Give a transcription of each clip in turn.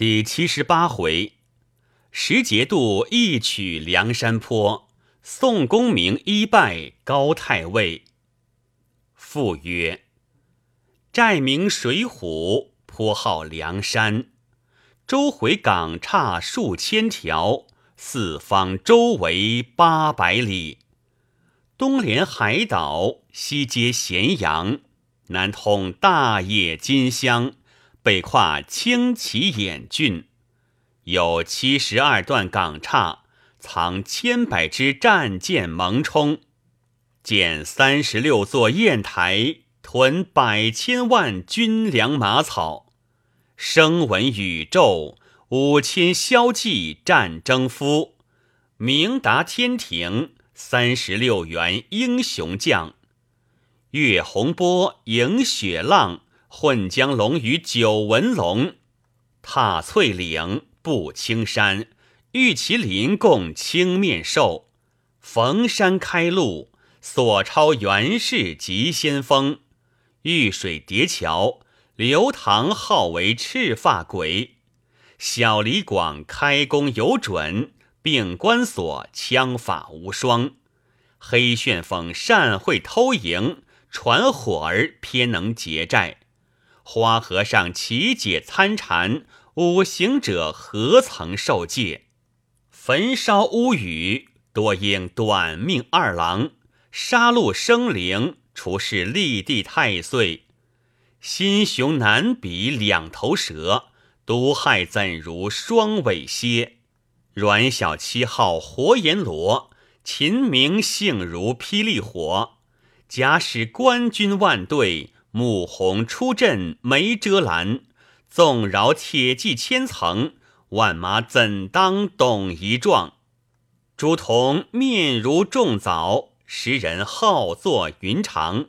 第七十八回，石节度一曲梁山坡，宋公明一拜高太尉。赋曰：寨名水浒，颇号梁山。周回港岔数千条，四方周围八百里。东连海岛，西接咸阳，南通大冶金乡。北跨青旗兖郡，有七十二段港岔，藏千百支战舰蒙冲，建三十六座砚台，屯百千万军粮马草，声闻宇宙五千骁骑战争夫，明达天庭三十六员英雄将，月洪波迎雪浪。混江龙与九纹龙，踏翠岭，步青山，玉麒麟共青面兽，逢山开路，所超元氏急先锋。遇水叠桥，刘唐号为赤发鬼。小李广开弓有准，并关索枪法无双。黑旋风善会偷营，传火儿偏能劫寨。花和尚奇解参禅，五行者何曾受戒？焚烧屋宇，多应短命二郎；杀戮生灵，除是立地太岁。心雄难比两头蛇，毒害怎如双尾蝎？阮小七号活阎罗，秦明性如霹雳火。假使官军万队。穆弘出阵没遮拦，纵饶铁骑千层，万马怎当董一状？朱仝面如重枣，时人好作云长。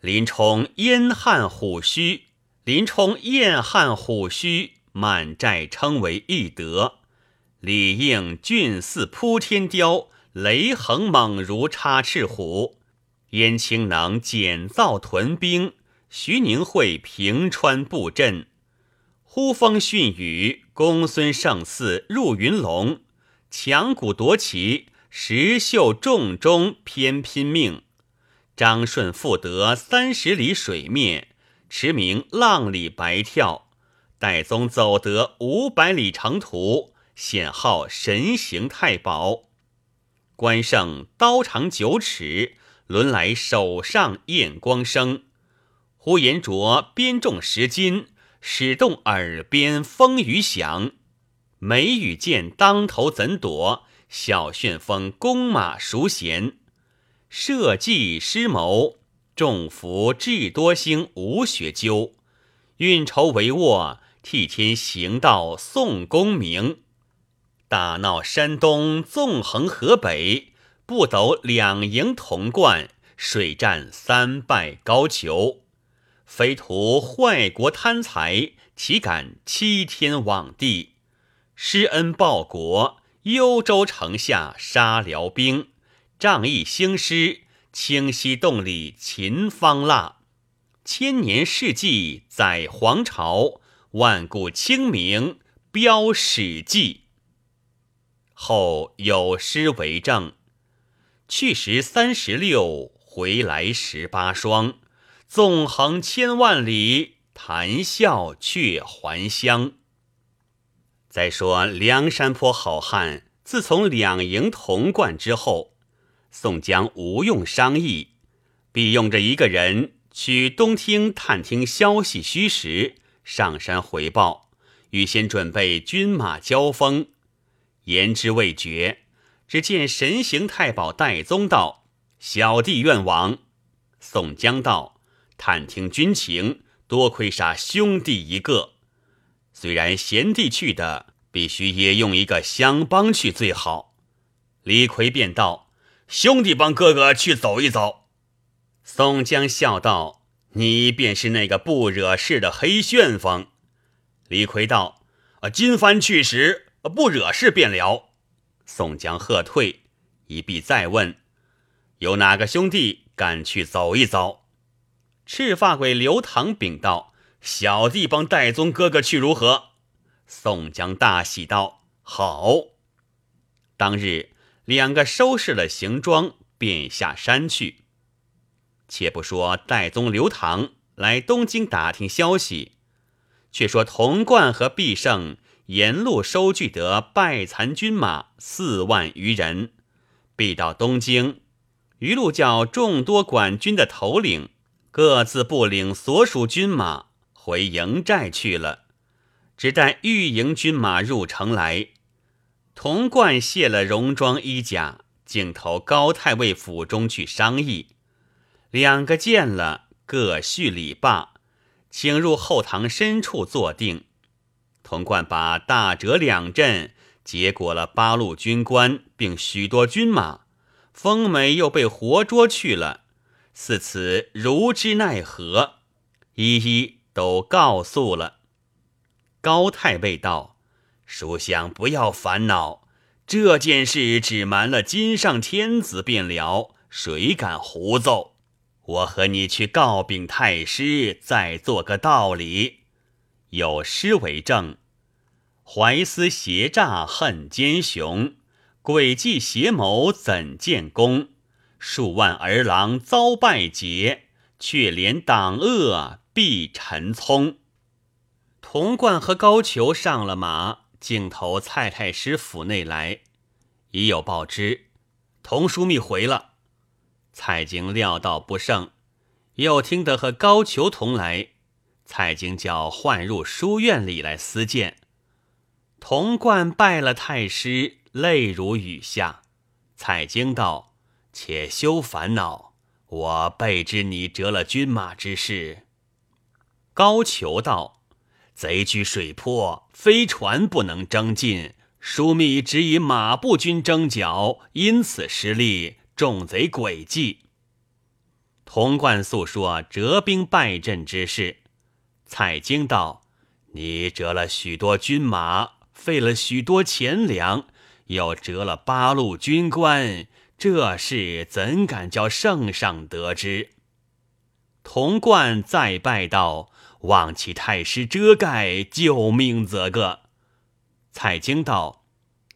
林冲燕汉虎须，林冲燕汉虎须，满寨称为义德。李应俊似扑天雕，雷横猛如插翅虎。燕青能减造屯兵。徐宁会平川布阵，呼风训雨，公孙胜似入云龙，强鼓夺旗，石秀重中偏拼命。张顺复得三十里水面，驰名浪里白跳。戴宗走得五百里长途，显号神行太保。关胜刀长九尺，轮来手上焰光生。呼延灼鞭重十斤，使动耳边风雨响。梅雨剑当头怎躲？小旋风弓马孰衔？社稷失谋，众福智多星无学究。运筹帷幄，替天行道宋公明。大闹山东，纵横河北，不斗两营同冠，水战三败高俅。非图坏国贪财，岂敢欺天罔地？施恩报国，幽州城下杀辽兵，仗义兴师，清溪洞里秦方腊。千年世纪载皇朝，万古清明标史记。后有诗为证：去时三十六，回来十八双。纵横千万里，谈笑却还乡。再说梁山泊好汉，自从两营同冠之后，宋江无用商议，必用着一个人去东厅探听消息虚实，上山回报，预先准备军马交锋。言之未决，只见神行太保戴宗道：“小弟愿往。”宋江道。探听军情，多亏杀兄弟一个。虽然贤弟去的，必须也用一个乡帮去最好。李逵便道：“兄弟帮哥哥去走一走。”宋江笑道：“你便是那个不惹事的黑旋风。”李逵道：“啊，今番去时不惹事便了。”宋江喝退，一必再问：“有哪个兄弟敢去走一走？”赤发鬼刘唐禀道：“小弟帮戴宗哥哥去如何？”宋江大喜道：“好！”当日两个收拾了行装，便下山去。且不说戴宗、刘唐来东京打听消息，却说童贯和毕胜沿路收聚得败残军马四万余人，必到东京。余路叫众多管军的头领各自不领所属军马回营寨去了，只待御营军马入城来。童贯卸了戎装衣甲，径投高太尉府中去商议。两个见了，各叙礼罢，请入后堂深处坐定。童贯把大折两阵结果了八路军官，并许多军马。丰美又被活捉去了，似此如之奈何？一一都告诉了。高太尉道：“书相不要烦恼，这件事只瞒了金上天子便了，谁敢胡奏？”我和你去告禀太师，再做个道理。有诗为证：怀思邪诈恨奸雄，诡计邪谋怎见功？数万儿郎遭败劫，却怜党恶必陈聪。童贯和高俅上了马，径投蔡太师府内来，已有报知，童枢密回了。蔡京料到不胜，又听得和高俅同来，蔡京叫唤入书院里来私见。童贯拜了太师，泪如雨下。蔡京道：“且休烦恼，我备知你折了军马之事。”高俅道：“贼居水泊，飞船不能征进，枢密只以马步军征剿，因此失利。”众贼诡计，童贯诉说折兵败阵之事。蔡京道：“你折了许多军马，费了许多钱粮，又折了八路军官，这事怎敢叫圣上得知？”童贯再拜道：“望其太师遮盖，救命则个。”蔡京道：“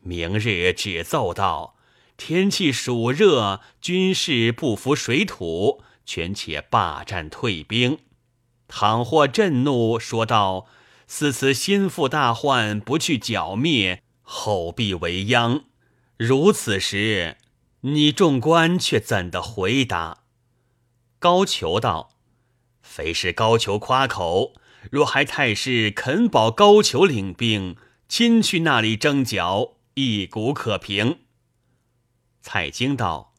明日只奏道。”天气暑热，军士不服水土，权且罢战退兵。倘或震怒，说道：“似此心腹大患，不去剿灭，后必为殃。”如此时，你众官却怎的回答？高俅道：“非是高俅夸口，若还太师肯保高俅领兵，亲去那里征剿，一鼓可平。”蔡京道：“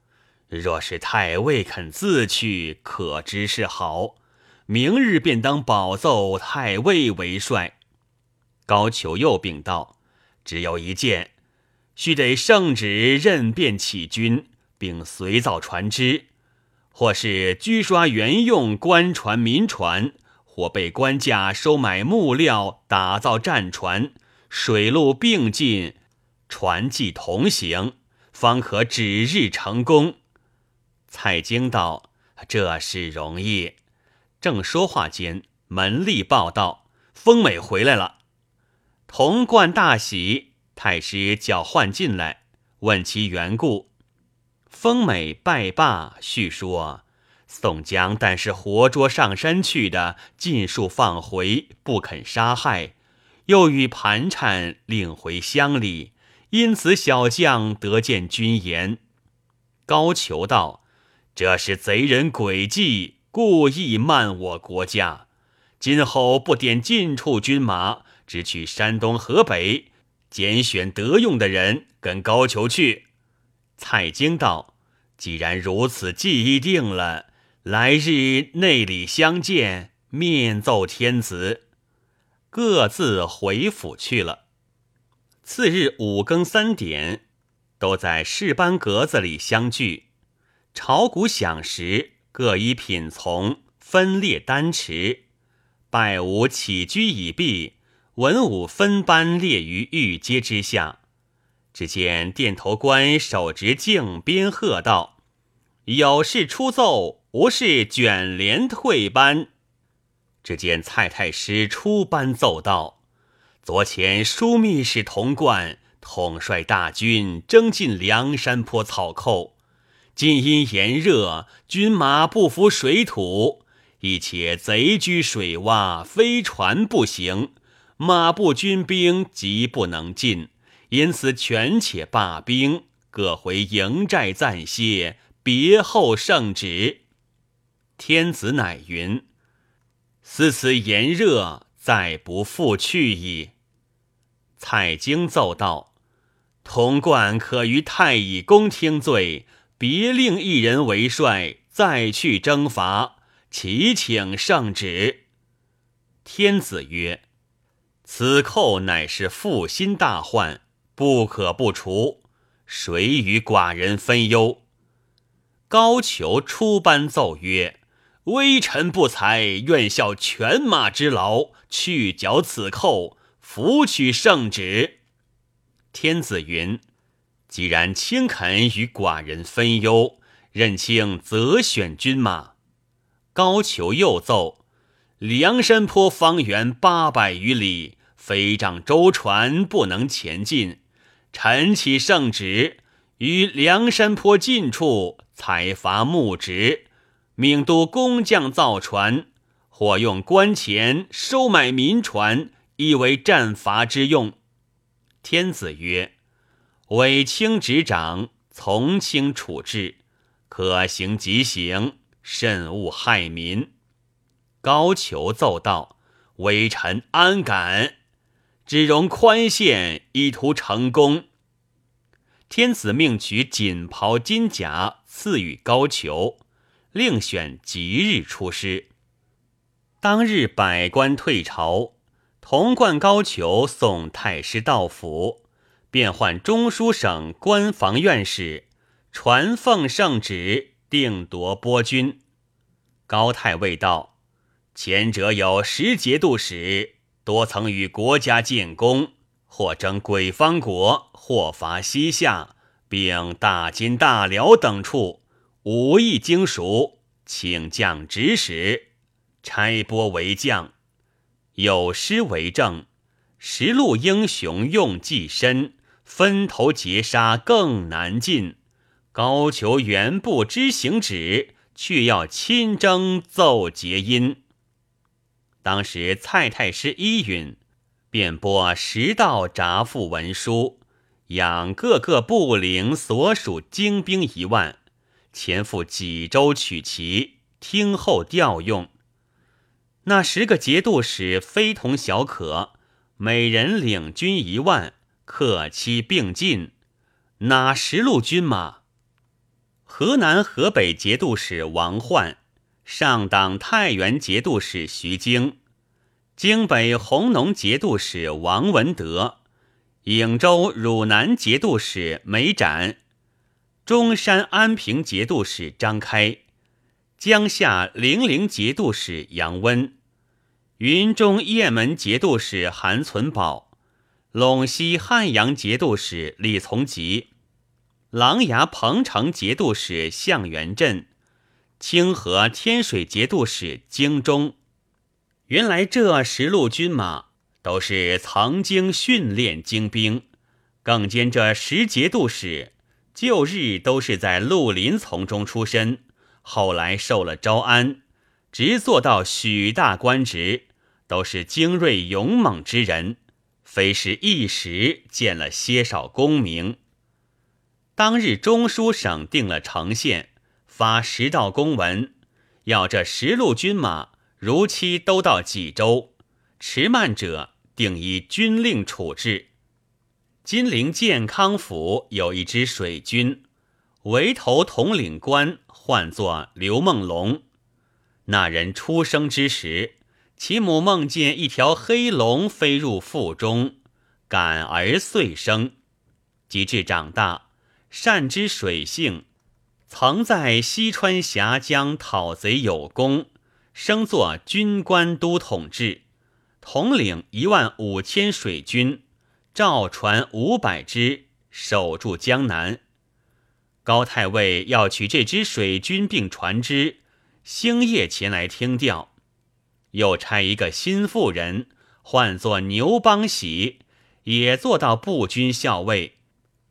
若是太尉肯自去，可知是好。明日便当保奏太尉为帅。”高俅又禀道：“只有一件，须得圣旨任便起军，并随造船只，或是拘刷原用官船、民船，或被官价收买木料，打造战船，水陆并进，船技同行。”方可指日成功。蔡京道：“这事容易。”正说话间，门吏报道：“丰美回来了。”童贯大喜，太师叫唤进来，问其缘故。丰美拜罢，叙说：宋江但是活捉上山去的，尽数放回，不肯杀害，又与盘缠领回乡里。因此，小将得见军言。高俅道：“这是贼人诡计，故意慢我国家。今后不点近处军马，只取山东、河北，拣选得用的人跟高俅去。”蔡京道：“既然如此，既定了，来日内里相见，面奏天子。”各自回府去了。次日五更三点，都在士班格子里相聚。朝鼓响时，各依品从，分列丹池。拜武起居已毕，文武分班列于御阶之下。只见殿头官手执镜鞭喝道：“有事出奏，无事卷帘退班。”只见蔡太师出班奏道。昨前枢密使童贯统帅大军征进梁山坡草寇，今因炎热，军马不服水土，一且贼居水洼，飞船不行，马步军兵急不能进，因此权且罢兵，各回营寨暂歇，别后圣旨。天子乃云：“思此炎热，再不复去矣。”蔡京奏道：“童贯可于太乙宫听罪，别令一人为帅，再去征伐。祈请圣旨。”天子曰：“此寇乃是负心大患，不可不除。谁与寡人分忧？”高俅出班奏曰。微臣不才，愿效犬马之劳，去剿此寇，扶取圣旨。天子云：既然卿肯与寡人分忧，任卿择选军马。高俅又奏：梁山坡方圆八百余里，飞仗舟船不能前进，臣起圣旨，于梁山坡近处采伐木植。命都工匠造船，或用官钱收买民船，以为战伐之用。天子曰：“委卿执掌，从轻处置，可行即行，慎勿害民。”高俅奏道：“微臣安敢？只容宽限，以图成功。”天子命取锦袍金甲赐予高俅。另选吉日出师。当日百官退朝，童贯、高俅送太师到府，便唤中书省官房院使传奉圣旨，定夺波军。高太尉道：“前者有十节度使，多曾与国家建功，或征鬼方国，或伐西夏，并大金、大辽等处。”武艺精熟，请将指使，差拨为将。有诗为证：十路英雄用计深，分头截杀更难尽。高俅原不知行止，却要亲征奏捷音。当时蔡太师依允，便拨十道札付文书，养各个部领所属精兵一万。前赴济州取齐，听候调用。那十个节度使非同小可，每人领军一万，克期并进。哪十路军马？河南、河北节度使王焕，上党太原节度使徐经，京北弘农节度使王文德，颍州、汝南节度使梅展。中山安平节度使张开，江夏零陵节度使杨温，云中雁门节度使韩存宝，陇西汉阳节度使李从吉，琅琊彭城节度使向元镇，清河天水节度使京中。原来这十路军马都是曾经训练精兵，更兼这十节度使。旧日都是在绿林丛中出身，后来受了招安，直做到许大官职，都是精锐勇猛之人，非是一时见了些少功名。当日中书省定了呈县，发十道公文，要这十路军马如期都到济州，迟慢者定以军令处置。金陵健康府有一支水军，围头统领官唤作刘梦龙。那人出生之时，其母梦见一条黑龙飞入腹中，感而遂生。及至长大，善知水性，曾在西川峡江讨贼有功，升作军官都统制，统领一万五千水军。赵船五百只，守住江南。高太尉要取这支水军并船只，星夜前来听调。又差一个心腹人唤作牛邦喜，也做到步军校尉，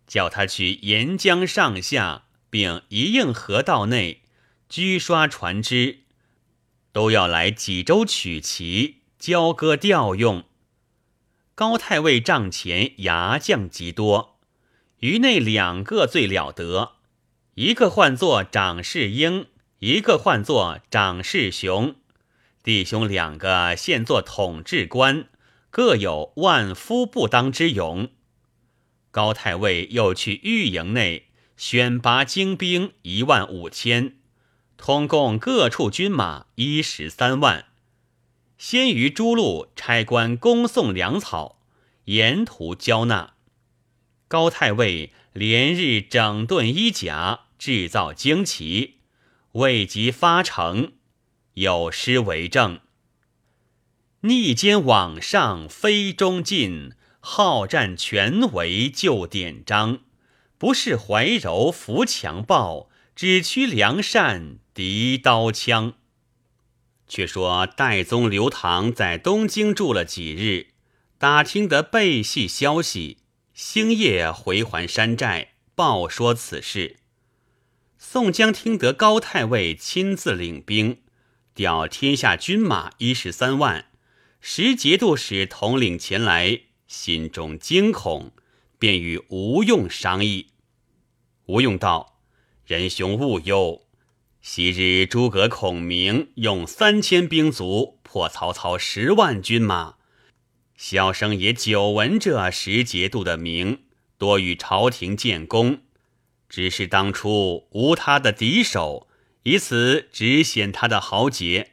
叫他去沿江上下，并一应河道内居刷船只，都要来济州取旗，交割调用。高太尉帐前牙将极多，于内两个最了得，一个唤作长世英，一个唤作长世雄。弟兄两个现做统治官，各有万夫不当之勇。高太尉又去御营内选拔精兵一万五千，通共各处军马一十三万。先于诸路差官恭送粮草，沿途交纳。高太尉连日整顿衣甲，制造旌旗，未及发成。有诗为证：逆间往上非中进，好战全为旧典章。不是怀柔扶强暴，只驱良善敌刀枪。却说代宗刘唐在东京住了几日，打听得背系消息，星夜回还山寨，报说此事。宋江听得高太尉亲自领兵。调天下军马一十三万，时节度使统领前来，心中惊恐，便与吴用商议。吴用道：“仁兄勿忧，昔日诸葛孔明用三千兵卒破曹操十万军马，小生也久闻这时节度的名，多与朝廷建功，只是当初无他的敌手。”以此只显他的豪杰，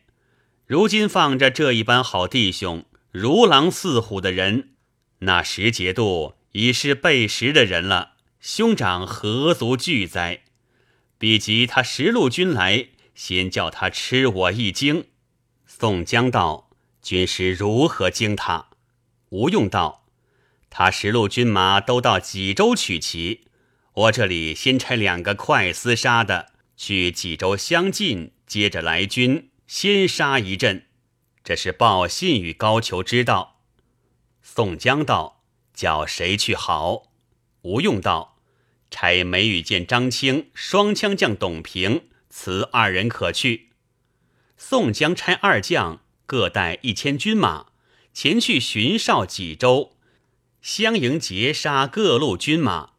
如今放着这一般好弟兄，如狼似虎的人，那时节度已是背时的人了。兄长何足惧哉？比及他十路军来，先叫他吃我一惊。宋江道：“军师如何惊他？”吴用道：“他十路军马都到济州取齐，我这里先差两个快厮杀的。”去济州相近，接着来军，先杀一阵。这是报信与高俅知道。宋江道：“叫谁去好？”吴用道：“差梅雨见张青、双枪将董平，此二人可去。”宋江差二将各带一千军马，前去巡哨济州，相迎截杀各路军马，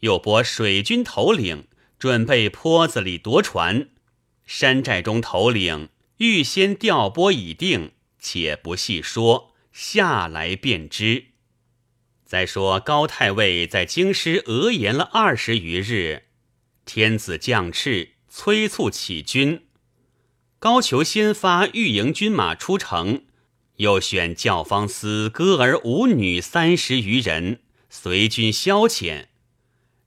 又拨水军头领。准备坡子里夺船，山寨中头领预先调拨已定，且不细说，下来便知。再说高太尉在京师讹言了二十余日，天子降敕，催促起军。高俅先发御营军马出城，又选教坊司歌儿舞女三十余人随军消遣。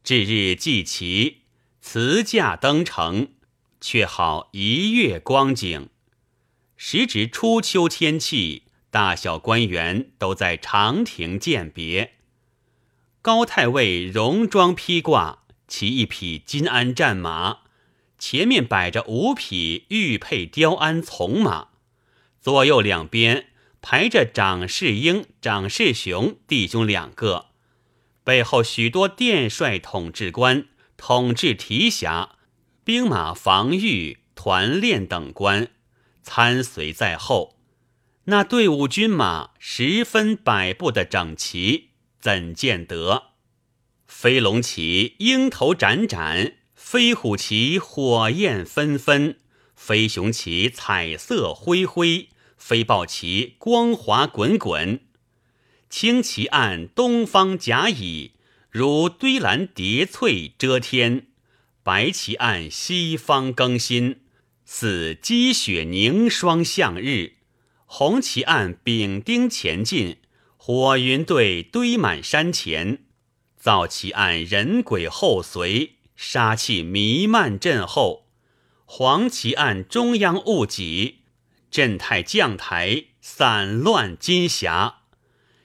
至日祭旗。辞驾登城，却好一月光景。时值初秋天气，大小官员都在长亭饯别。高太尉戎装披挂，骑一匹金鞍战马，前面摆着五匹玉佩雕鞍从马，左右两边排着长世英、长世雄弟兄两个，背后许多殿帅统治官。统治提辖、兵马防御、团练等官参随在后，那队伍军马十分摆布的整齐，怎见得？飞龙旗鹰头展展，飞虎旗火焰纷纷，飞熊旗彩色辉辉，飞豹旗光华滚滚。青旗岸东方甲乙。如堆栏叠翠遮天，白旗岸西方更新，似积雪凝霜向日；红旗岸丙丁前进，火云队堆满山前；皂旗岸人鬼后随，杀气弥漫阵后；黄旗岸中央戊己，镇太将台散乱金霞。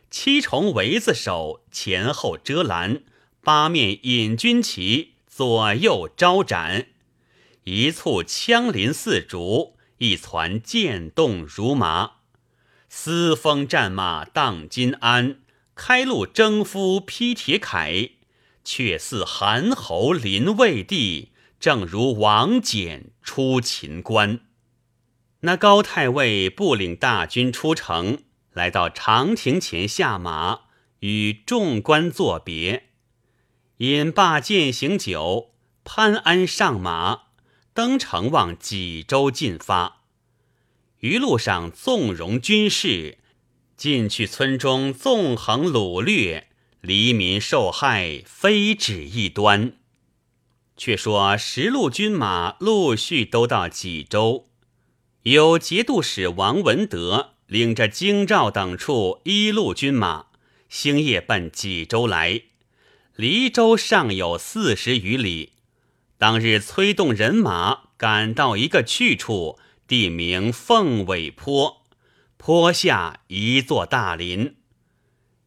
七重围子手前后遮拦，八面引军旗左右招展，一簇枪林似竹，一攒剑动如麻。嘶风战马荡金鞍，开路征夫披铁铠，却似韩侯临魏地，正如王翦出秦关。那高太尉不领大军出城，来到长亭前下马，与众官作别，饮罢饯行酒，攀鞍上马，登城往济州进发。一路上纵容军士，进去村中纵横掳掠，黎民受害，非止一端。却说十路军马陆续都到济州，有节度使王文德领着京兆等处一路军马，星夜奔济州来。离州尚有四十余里，当日催动人马赶到一个去处。地名凤尾坡，坡下一座大林。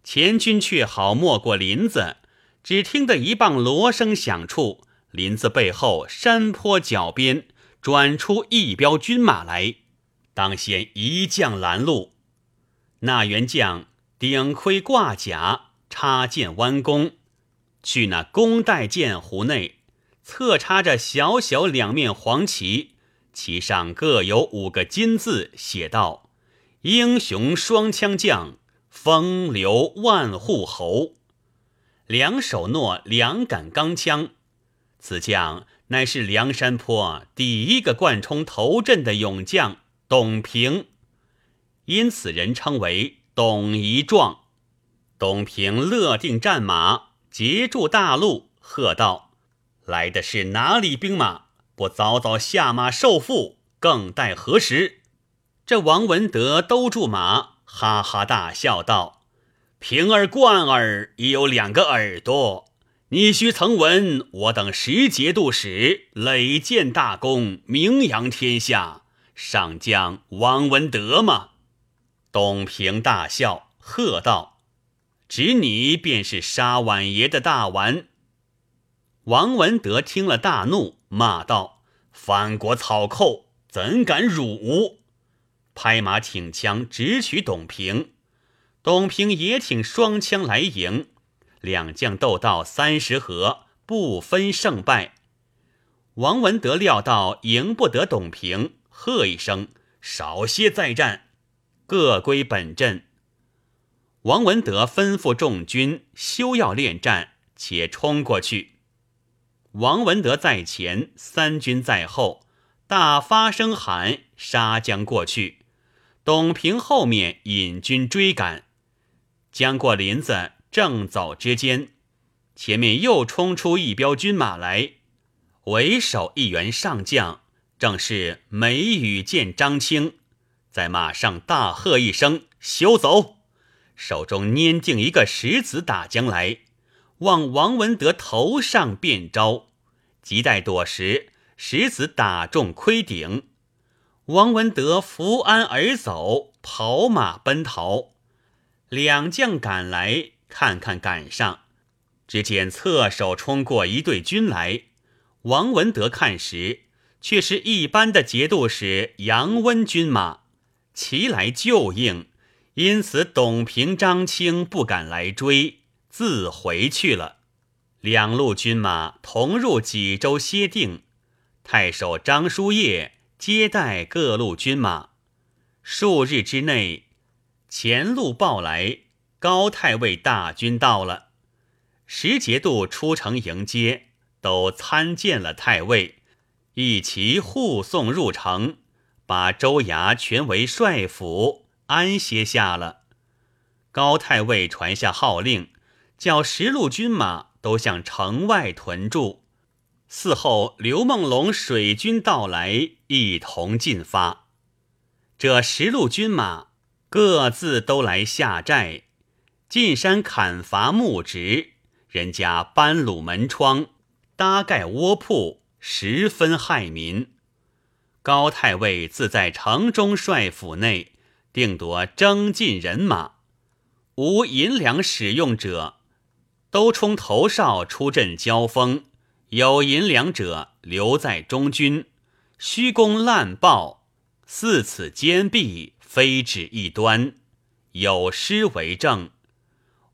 前军却好没过林子，只听得一棒锣声响处，林子背后山坡脚边转出一彪军马来。当先一将拦路，那员将顶盔挂甲，插剑弯弓，去那弓带箭壶内，侧插着小小两面黄旗。旗上各有五个金字，写道：“英雄双枪将，风流万户侯。”两手握两杆钢枪，此将乃是梁山坡第一个贯冲头阵的勇将董平，因此人称为董一壮。董平勒定战马，截住大路，喝道：“来的是哪里兵马？”不早早下马受缚，更待何时？这王文德兜住马，哈哈大笑道：“平儿、贯儿已有两个耳朵，你须曾闻我等十节度使累建大功，名扬天下，上将王文德吗？”董平大笑，喝道：“指你便是沙碗爷的大丸。”王文德听了大怒，骂道：“反国草寇，怎敢辱吾！”拍马挺枪，直取董平。董平也挺双枪来迎，两将斗到三十合，不分胜败。王文德料到赢不得董平，喝一声：“少些再战！”各归本阵。王文德吩咐众军休要恋战，且冲过去。王文德在前，三军在后，大发声喊，杀将过去。董平后面引军追赶，将过林子，正走之间，前面又冲出一彪军马来，为首一员上将，正是梅雨见张青，在马上大喝一声：“休走！”手中拈定一个石子打将来，往王文德头上便招。急待躲时，石子打中盔顶，王文德扶鞍而走，跑马奔逃。两将赶来，看看赶上，只见侧手冲过一队军来。王文德看时，却是一般的节度使杨温军马，齐来救应，因此董平、张清不敢来追，自回去了。两路军马同入济州歇定，太守张叔夜接待各路军马。数日之内，前路报来，高太尉大军到了。十节度出城迎接，都参见了太尉，一齐护送入城，把州衙全为帅府安歇下了。高太尉传下号令，叫十路军马。都向城外屯驻，嗣后刘梦龙水军到来，一同进发。这十路军马各自都来下寨，进山砍伐木植，人家搬鲁门窗，搭盖窝铺，十分害民。高太尉自在城中帅府内，定夺征进人马，无银两使用者。都冲头哨出阵交锋，有银两者留在中军，虚攻滥报，四此坚壁，非止一端，有诗为证：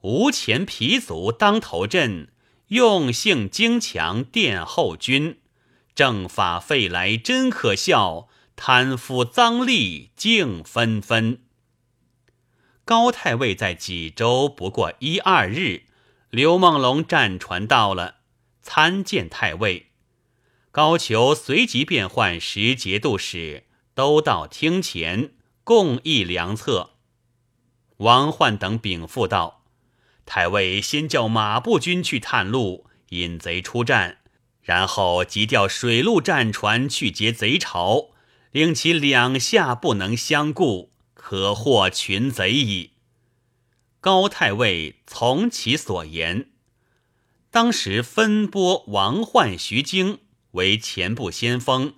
无前皮卒当头阵，用性精强殿后军。正法废来真可笑，贪腐赃吏竟纷纷。高太尉在济州不过一二日，刘梦龙战船到了，参见太尉。高俅随即便唤十节度使，都到厅前共议良策。王焕等禀赋道：“太尉先叫马步军去探路，引贼出战。”然后即调水陆战船去劫贼巢，令其两下不能相顾，可获群贼矣。高太尉从其所言，当时分拨王焕、徐经为前部先锋，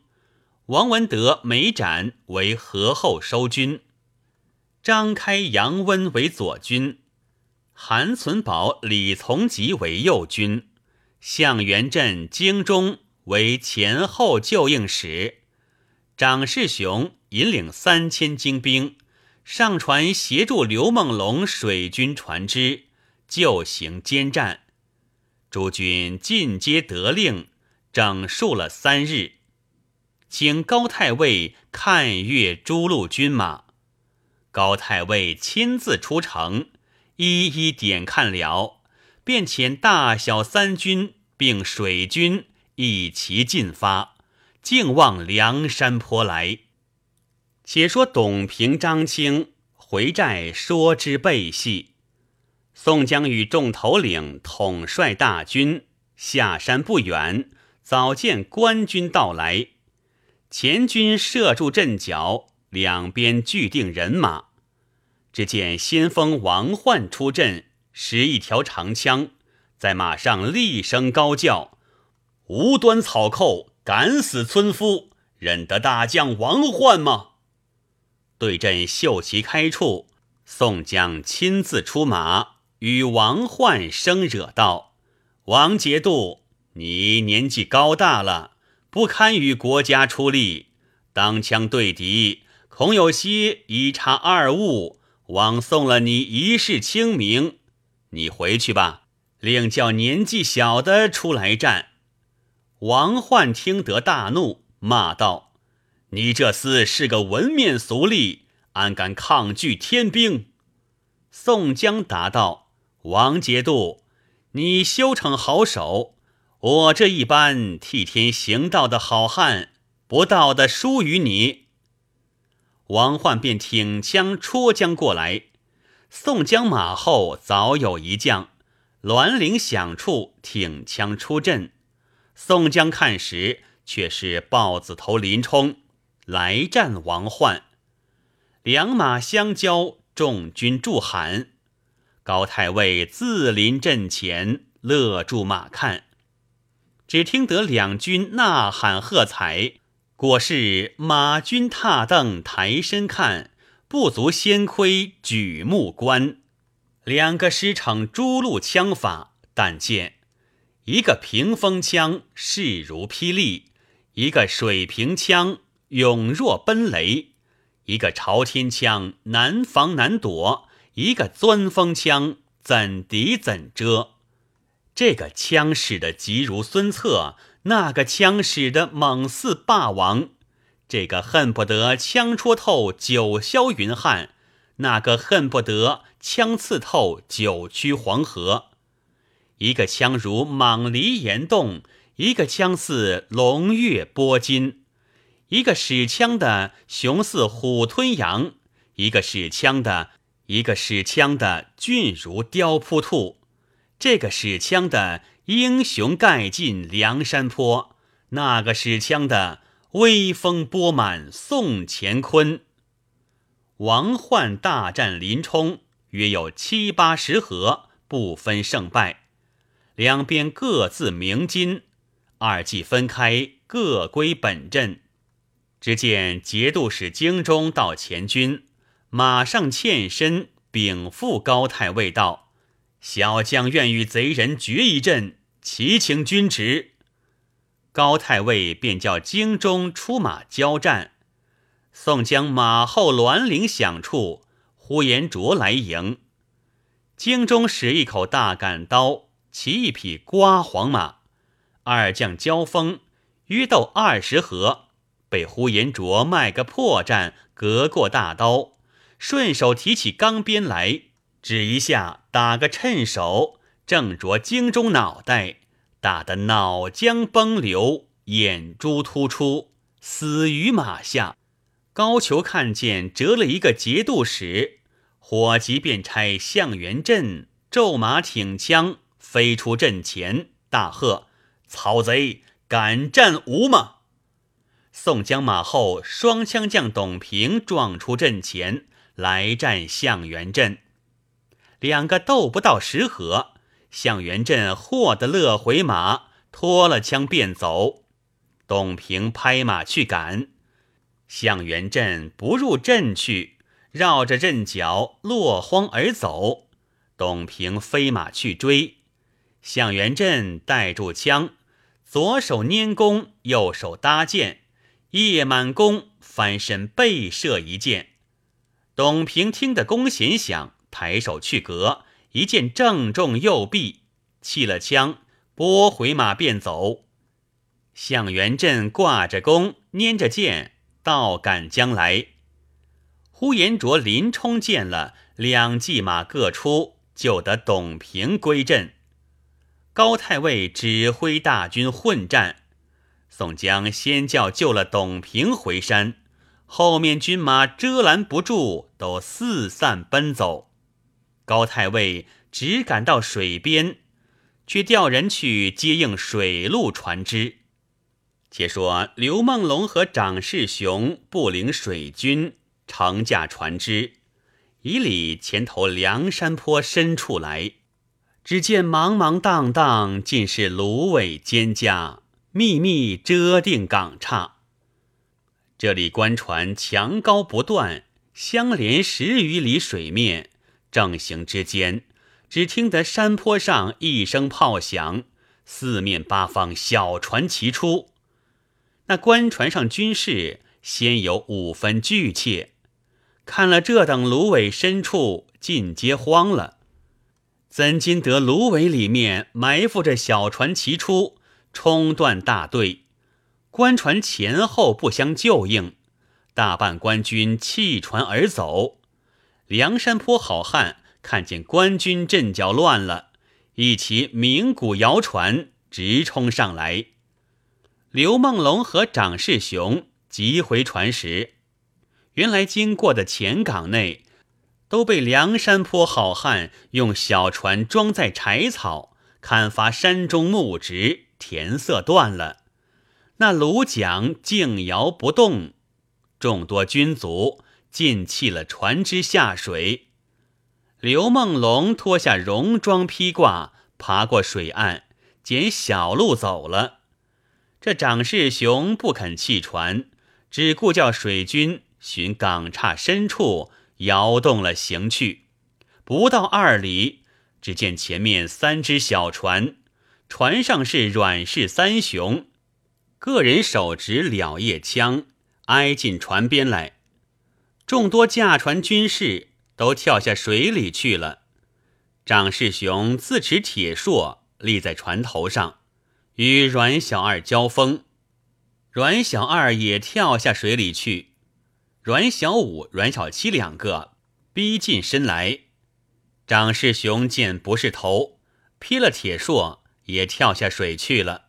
王文德、梅展为合后收军，张开、杨温为左军，韩存宝、李从吉为右军。向元镇京中为前后救应使，张世雄引领三千精兵上船协助刘梦龙水军船只就行兼战。诸军尽皆得令，整数了三日，请高太尉看阅诸路军马。高太尉亲自出城，一一点看了。便遣大小三军并水军一齐进发，径往梁山坡来。且说董平、张清回寨说之背细。宋江与众头领统帅大军下山不远，早见官军到来，前军设住阵脚，两边聚定人马。只见先锋王焕出阵。使一条长枪，在马上厉声高叫：“无端草寇，敢死村夫，认得大将王焕吗？”对阵秀旗开处，宋江亲自出马，与王焕生惹道：“王节度，你年纪高大了，不堪与国家出力，当枪对敌，恐有些一差二误，枉送了你一世清明。”你回去吧，另叫年纪小的出来战。王焕听得大怒，骂道：“你这厮是个文面俗吏，安敢抗拒天兵？”宋江答道：“王节度，你修成好手，我这一般替天行道的好汉，不道的输于你。”王焕便挺枪戳将过来。宋江马后早有一将，栾铃响处，挺枪出阵。宋江看时，却是豹子头林冲来战王焕。两马相交，众军助喊。高太尉自临阵前，勒住马看。只听得两军呐喊喝彩，果是马军踏凳抬身看。不足先窥举目观，两个师承诸路枪法，但见一个屏风枪势如霹雳，一个水平枪勇若奔雷，一个朝天枪难防难躲，一个钻风枪怎敌怎遮。这个枪使得急如孙策，那个枪使得猛似霸王。这个恨不得枪戳透九霄云汉，那个恨不得枪刺透九曲黄河。一个枪如蟒狸岩洞，一个枪似龙跃波金；一个使枪的雄似虎吞羊，一个使枪的，一个使枪的俊如雕扑兔。这个使枪的英雄盖尽梁山坡，那个使枪的。威风波满宋乾坤，王焕大战林冲，约有七八十合，不分胜败。两边各自鸣金，二骑分开，各归本阵。只见节度使京中到前军，马上欠身禀复高太尉道：“小将愿与贼人决一阵，齐请军职。”高太尉便叫京中出马交战，宋江马后銮铃响处，呼延灼来迎。京中使一口大杆刀，骑一匹瓜黄马，二将交锋，约斗二十合，被呼延灼卖个破绽，隔过大刀，顺手提起钢鞭来，指一下，打个趁手，正着京中脑袋，打得脑浆崩流，眼珠突出，死于马下。高俅看见，折了一个节度使，火急便差向元镇骤马挺枪飞出阵前，大喝：“曹贼，敢战吾吗？”宋江马后双枪将董平撞出阵前来战向元镇，两个斗不到十合，向元镇获得乐回马，脱了枪便走，董平拍马去赶。向元镇不入阵去，绕着阵脚落荒而走。董平飞马去追，向元镇带住枪，左手拈弓，右手搭箭，夜满弓翻身背射一箭。董平听得弓弦响，抬手去格，一箭正中右臂，弃了枪，拨回马便走。向元镇挂着弓，拈着箭。倒赶将来，呼延灼、林冲见了，两骑马各出，救得董平归阵。高太尉指挥大军混战，宋江先叫救了董平回山，后面军马遮拦不住，都四散奔走。高太尉只赶到水边，却调人去接应水路船只。且说刘梦龙和张世雄不领水军，乘驾船只，以里前头梁山坡深处来。只见茫茫荡荡，尽是芦苇蒹葭，密密遮定港岔。这里官船墙高不断，相连十余里水面。正行之间，只听得山坡上一声炮响，四面八方小船齐出。那官船上军士先有五分惧怯，看了这等芦苇深处，尽皆慌了。怎经得芦苇里面埋伏着小船齐出，冲断大队，官船前后不相救应，大半官军弃船而走。梁山坡好汉看见官军阵脚乱了，一齐鸣鼓摇船，直冲上来。刘梦龙和长世雄急回船时，原来经过的前港内都被梁山坡好汉用小船装载柴草，砍伐山中木植，填塞断了。那橹桨静摇不动，众多军卒尽弃了船只下水。刘梦龙脱下戎装披挂，爬过水岸，捡小路走了。这长世雄不肯弃船，只顾叫水军寻港岔深处摇动了行去。不到二里，只见前面三只小船，船上是阮氏三雄，个人手执了叶枪，挨近船边来。众多驾船军士都跳下水里去了。张世雄自持铁槊立在船头上。与阮小二交锋，阮小二也跳下水里去。阮小五、阮小七两个逼近身来，张世雄见不是头，劈了铁槊，也跳下水去了。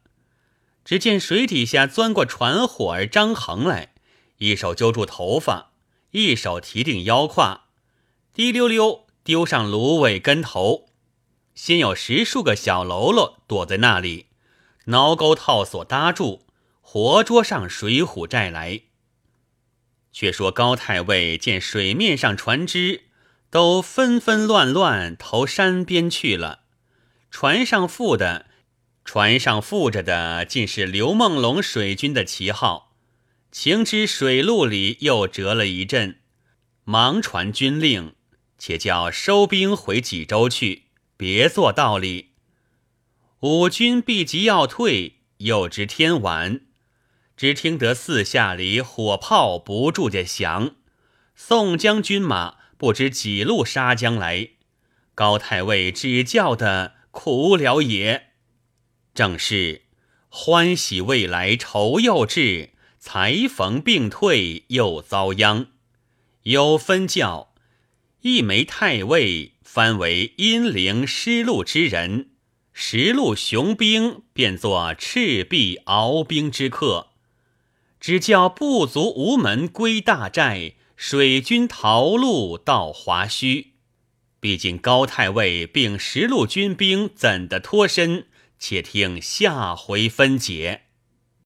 只见水底下钻过船伙儿张衡来，一手揪住头发，一手提定腰胯，滴溜溜丢上芦苇根头。先有十数个小喽啰躲在那里。挠钩套索搭住，活捉上水浒寨来。却说高太尉见水面上船只都纷纷乱乱投山边去了，船上附的，船上附着的尽是刘梦龙水军的旗号，情知水路里又折了一阵，忙传军令，且叫收兵回济州去，别做道理。五军必即要退，又知天晚，只听得四下里火炮不住的响，宋将军马不知几路杀将来。高太尉只叫的苦了也。正是欢喜未来愁又至，才逢病退又遭殃。有分教，一枚太尉翻为阴灵失路之人，十路雄兵变作赤壁鏖兵之客，只叫不足无门归大寨，水军逃路到华胥。毕竟高太尉并十路军兵怎的脱身？且听下回分解。